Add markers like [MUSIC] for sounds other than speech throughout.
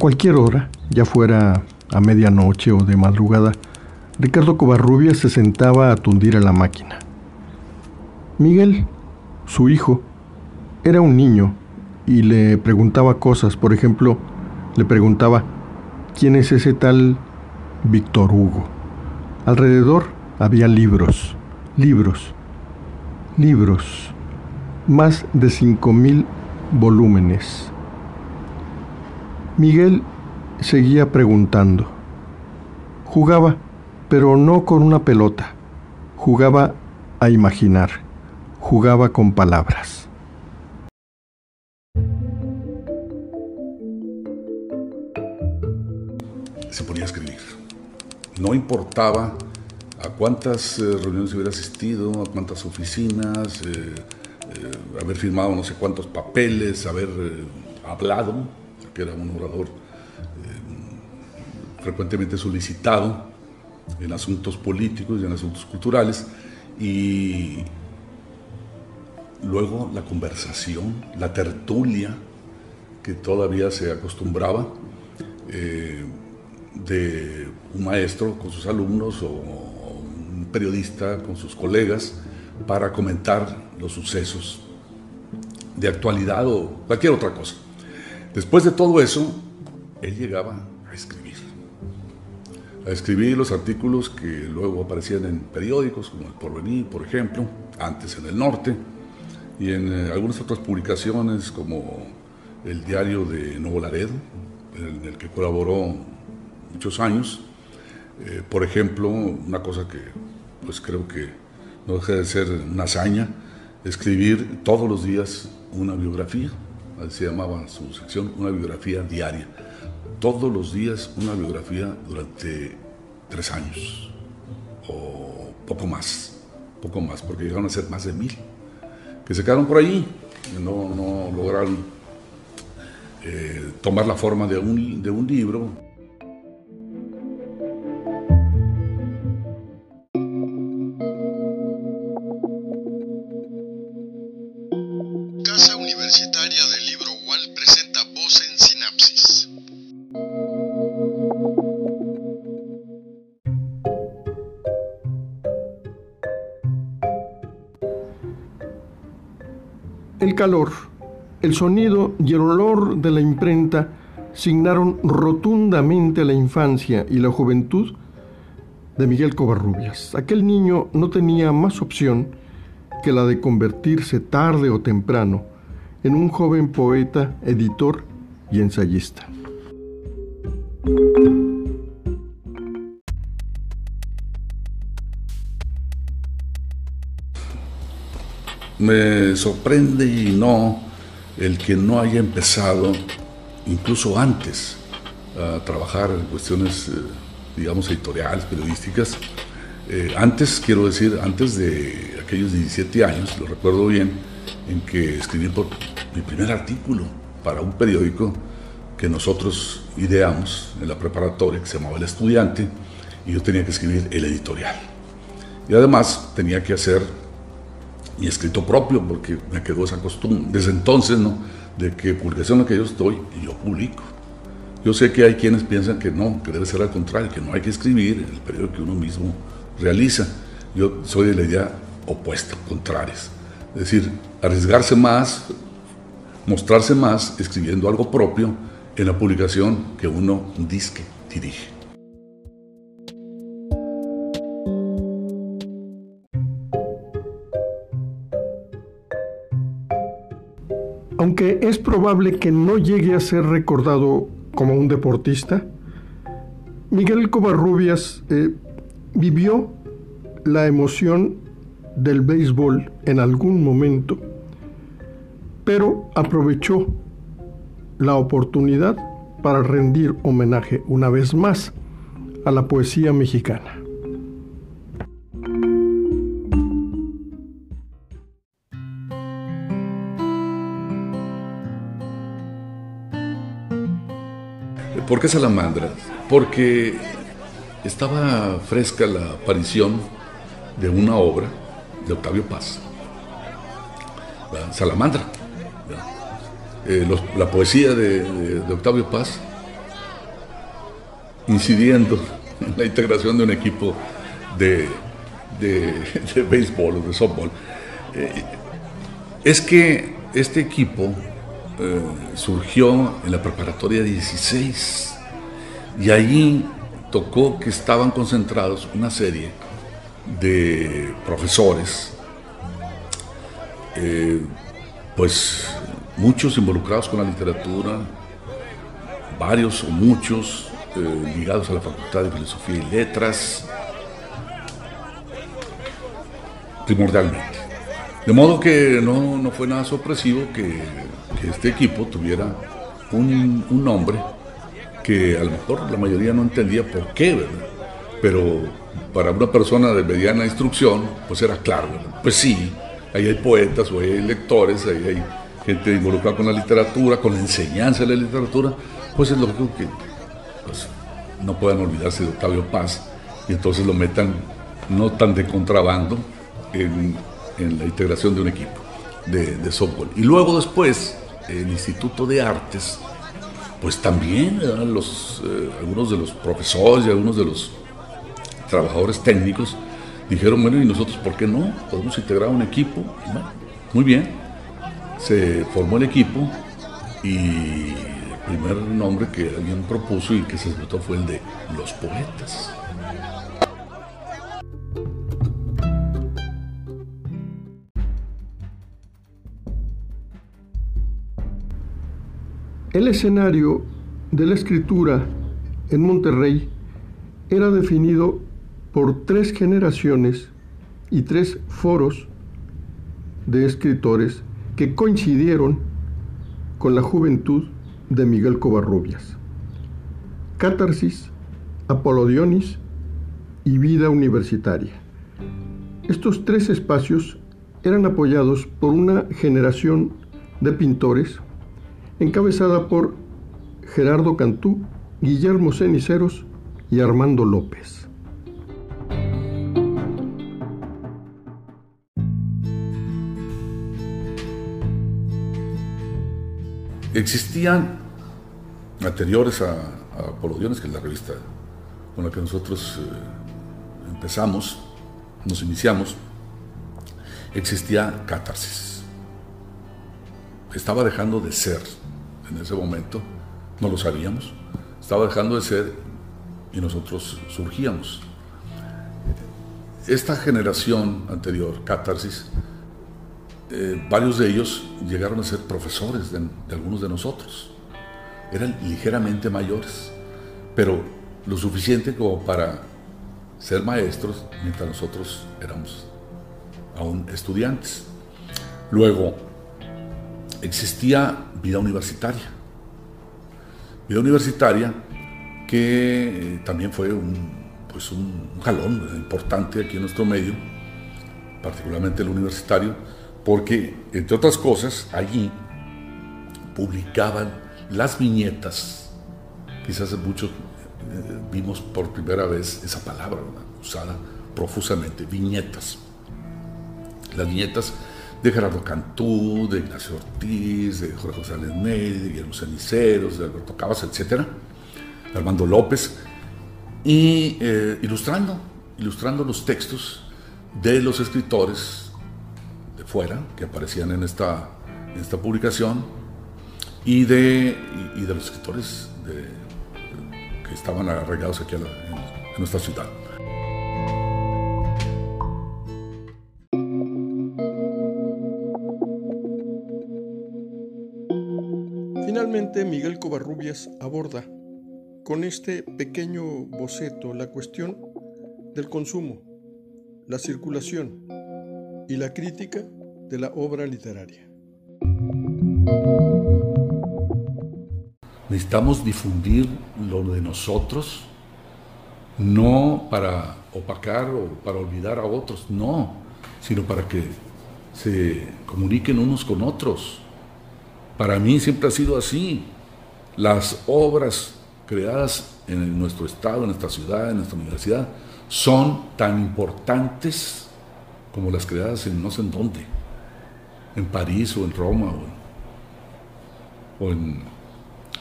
Cualquier hora, ya fuera a medianoche o de madrugada, Ricardo Covarrubias se sentaba a tundir a la máquina. Miguel, su hijo, era un niño y le preguntaba cosas. Por ejemplo, le preguntaba, ¿quién es ese tal Víctor Hugo? Alrededor había libros, libros, libros, más de cinco mil volúmenes. Miguel seguía preguntando. Jugaba, pero no con una pelota. Jugaba a imaginar. Jugaba con palabras. Se ponía a escribir. No importaba a cuántas eh, reuniones hubiera asistido, a cuántas oficinas, eh, eh, haber firmado no sé cuántos papeles, haber hablado, que era un orador frecuentemente solicitado en asuntos políticos y en asuntos culturales, y luego la conversación, la tertulia, que todavía se acostumbraba de un maestro con sus alumnos o periodista con sus colegas para comentar los sucesos de actualidad o cualquier otra cosa. Después de todo eso, él llegaba a escribir. A escribir los artículos que luego aparecían en periódicos como El Porvenir, por ejemplo, antes en El Norte, y en eh, algunas otras publicaciones como el diario de Nuevo Laredo, en el que colaboró muchos años. Eh, por ejemplo, una cosa que pues creo que no deja de ser una hazaña escribir todos los días una biografía, se llamaba su sección, una biografía diaria. Todos los días una biografía durante tres años, o poco más, poco más, porque llegaron a ser más de mil, que se quedaron por ahí, no, no lograron eh, tomar la forma de un, de un libro. Calor, el sonido y el olor de la imprenta signaron rotundamente la infancia y la juventud de Miguel Covarrubias. Aquel niño no tenía más opción que la de convertirse tarde o temprano en un joven poeta, editor y ensayista. Me sorprende y no el que no haya empezado incluso antes a trabajar en cuestiones, eh, digamos, editoriales, periodísticas. Eh, antes, quiero decir, antes de aquellos 17 años, lo recuerdo bien, en que escribí por mi primer artículo para un periódico que nosotros ideamos en la preparatoria, que se llamaba El Estudiante, y yo tenía que escribir el editorial. Y además tenía que hacer mi escrito propio, porque me quedó esa costumbre, desde entonces, ¿no? De que publicación en la que yo estoy, y yo publico. Yo sé que hay quienes piensan que no, que debe ser al contrario, que no hay que escribir en el periodo que uno mismo realiza. Yo soy de la idea opuesta, contraria. Es decir, arriesgarse más, mostrarse más escribiendo algo propio en la publicación que uno disque dirige. Aunque es probable que no llegue a ser recordado como un deportista, Miguel Covarrubias eh, vivió la emoción del béisbol en algún momento, pero aprovechó la oportunidad para rendir homenaje una vez más a la poesía mexicana. ¿Por qué Salamandra? Porque estaba fresca la aparición de una obra de Octavio Paz, Salamandra. Eh, la poesía de, Octavio Paz incidiendo [LAUGHS] en la integración de un equipo de, de, béisbol o de softball. Eh, es que este equipo eh, surgió en la preparatoria 16 y allí tocó que estaban concentrados una serie de profesores, eh, pues muchos involucrados con la literatura, varios o muchos eh, ligados a la Facultad de Filosofía y Letras, primordialmente. De modo que no, fue nada sorpresivo que, este equipo tuviera un, nombre que a lo mejor la mayoría no entendía por qué, ¿verdad? Pero para una persona de mediana instrucción, pues era claro, Pues sí, ahí hay poetas o hay lectores, ahí hay gente involucrada con la literatura, con la enseñanza de la literatura, pues es lógico que pues, no puedan olvidarse de Octavio Paz y entonces lo metan no tan de contrabando en, la integración de un equipo de, softball. Y luego después, el Instituto de Artes, pues también los, eh, algunos de los profesores y algunos de los trabajadores técnicos dijeron, bueno, ¿y nosotros por qué no? Podemos integrar un equipo. muy bien, se formó el equipo y el primer nombre que alguien propuso y que se votó fue el de los poetas. El escenario de la escritura en Monterrey era definido por tres generaciones y tres foros de escritores que coincidieron con la juventud de Miguel Covarrubias. Catarsis, Apolodionis y Vida Universitaria. Estos tres espacios eran apoyados por una generación de pintores encabezada por Gerardo Cantú, Guillermo Ceniceros y Armando López. Existían anteriores a, a que es la revista con la que nosotros eh, empezamos, nos iniciamos, existía Catarsis. Estaba dejando de ser en ese momento, no lo sabíamos, estaba dejando de ser y nosotros surgíamos. Esta generación anterior, Catarsis, eh, varios de ellos llegaron a ser profesores de, algunos de nosotros. Eran ligeramente mayores, pero lo suficiente como para ser maestros mientras nosotros éramos aún estudiantes. Luego, existía vida universitaria. Vida universitaria que eh, también fue un, pues un jalón importante aquí en nuestro medio, particularmente el universitario, porque, entre otras cosas, allí publicaban las viñetas. Quizás muchos eh, vimos por primera vez esa palabra usada profusamente, viñetas. Las viñetas de Gerardo Cantú, de Ignacio Ortiz, de Jorge José Ney, de Guillermo Ceniceros, de Alberto Cabas, etc. De Armando López, y eh, ilustrando, ilustrando los textos de los escritores fuera, que aparecían en esta, esta publicación, y de, y, de los escritores que estaban arraigados aquí en nuestra ciudad. Miguel Covarrubias aborda con este pequeño boceto la cuestión del consumo, la circulación y la crítica de la obra literaria. Necesitamos difundir lo de nosotros, no para opacar o para olvidar a otros, no, sino para que se comuniquen unos con otros. Para mí siempre ha sido así. Las obras creadas en nuestro estado, en nuestra ciudad, en nuestra universidad, son tan importantes como las creadas en no sé en dónde en París o en Roma o, en,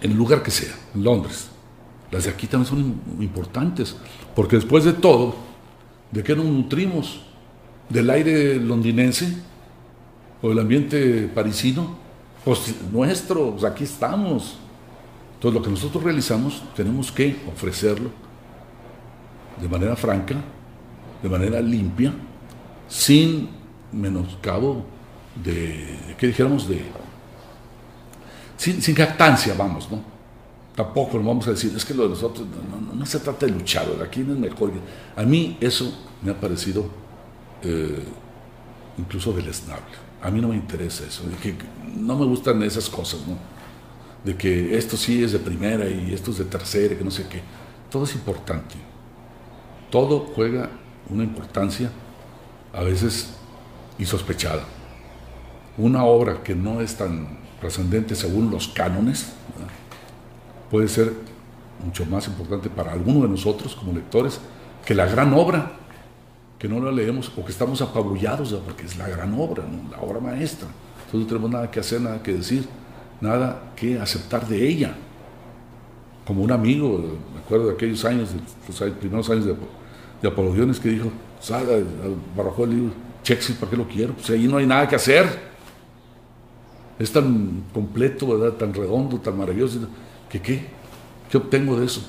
el lugar que sea, en Londres. las de aquí también son importantes, porque después de todo, ¿de qué nos nutrimos? ¿Del aire londinense o del ambiente parisino? Pues nuestro, pues aquí estamos. Entonces lo que nosotros realizamos tenemos que ofrecerlo de manera franca, de manera limpia, sin menoscabo de, ¿qué dijéramos? De, sin, sin jactancia, vamos, ¿no? Tampoco lo vamos a decir, es que lo de nosotros no, se trata de luchar, ¿verdad? ¿Quién es mejor? A mí eso me ha parecido eh, incluso deleznable. A mí no me interesa eso, no me gustan esas cosas, ¿no? De que esto sí es de primera y esto es de tercera, que no sé qué. Todo es importante. Todo juega una importancia a veces insospechada. Una obra que no es tan trascendente según los cánones, puede ser mucho más importante para alguno de nosotros como lectores que la gran obra, que no la leemos o que estamos apabullados, porque es la gran obra, la obra maestra. Entonces no tenemos nada que hacer, nada que decir, nada que aceptar de ella. Como un amigo, me acuerdo de aquellos años, los primeros años de, de Apologiones, que dijo, salga, barrajó el libro, Shakespeare, ¿para qué lo quiero? Pues ahí no hay nada que hacer. Es tan completo, ¿verdad? Tan redondo, tan maravilloso ¿Qué qué? ¿Qué obtengo de eso?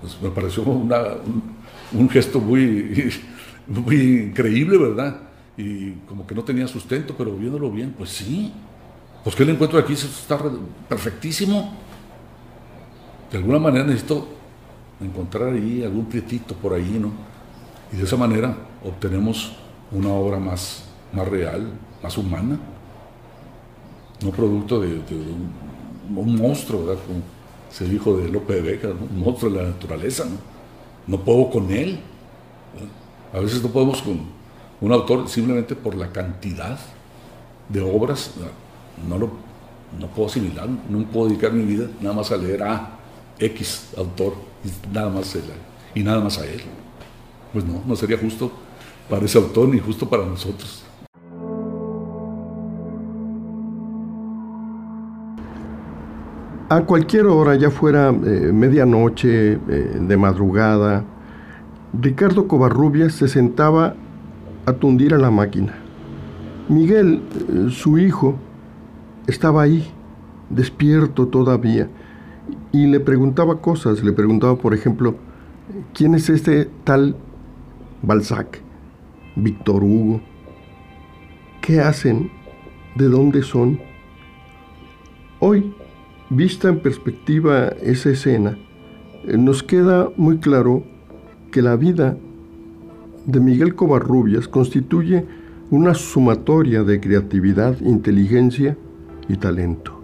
Pues me pareció un, gesto [LAUGHS] muy increíble, ¿verdad? Y como que no tenía sustento, pero viéndolo bien, pues sí. Pues ¿qué le encuentro aquí? Está perfectísimo. De alguna manera necesito encontrar ahí algún prietito por ahí, ¿no? Y de esa manera obtenemos una obra más, más real, más humana, no producto de, un monstruo, ¿verdad? Como se dijo de Lope de Vega, un monstruo de la naturaleza, ¿no? No puedo con él. A veces no podemos con un autor simplemente por la cantidad de obras, no lo no puedo asimilar, no puedo dedicar mi vida nada más a leer a X autor y nada más, y nada más a él. Pues no, no sería justo para ese autor ni justo para nosotros. A cualquier hora, ya fuera eh, medianoche, eh, de madrugada, Ricardo Covarrubias se sentaba a tundir a la máquina. Miguel, eh, su hijo, estaba ahí, despierto todavía, y le preguntaba cosas. Le preguntaba, por ejemplo, ¿quién es este tal Balzac, Víctor Hugo? ¿Qué hacen? ¿De dónde son? Hoy Vista en perspectiva esa escena, eh, nos queda muy claro que la vida de Miguel Covarrubias constituye una sumatoria de creatividad, inteligencia y talento.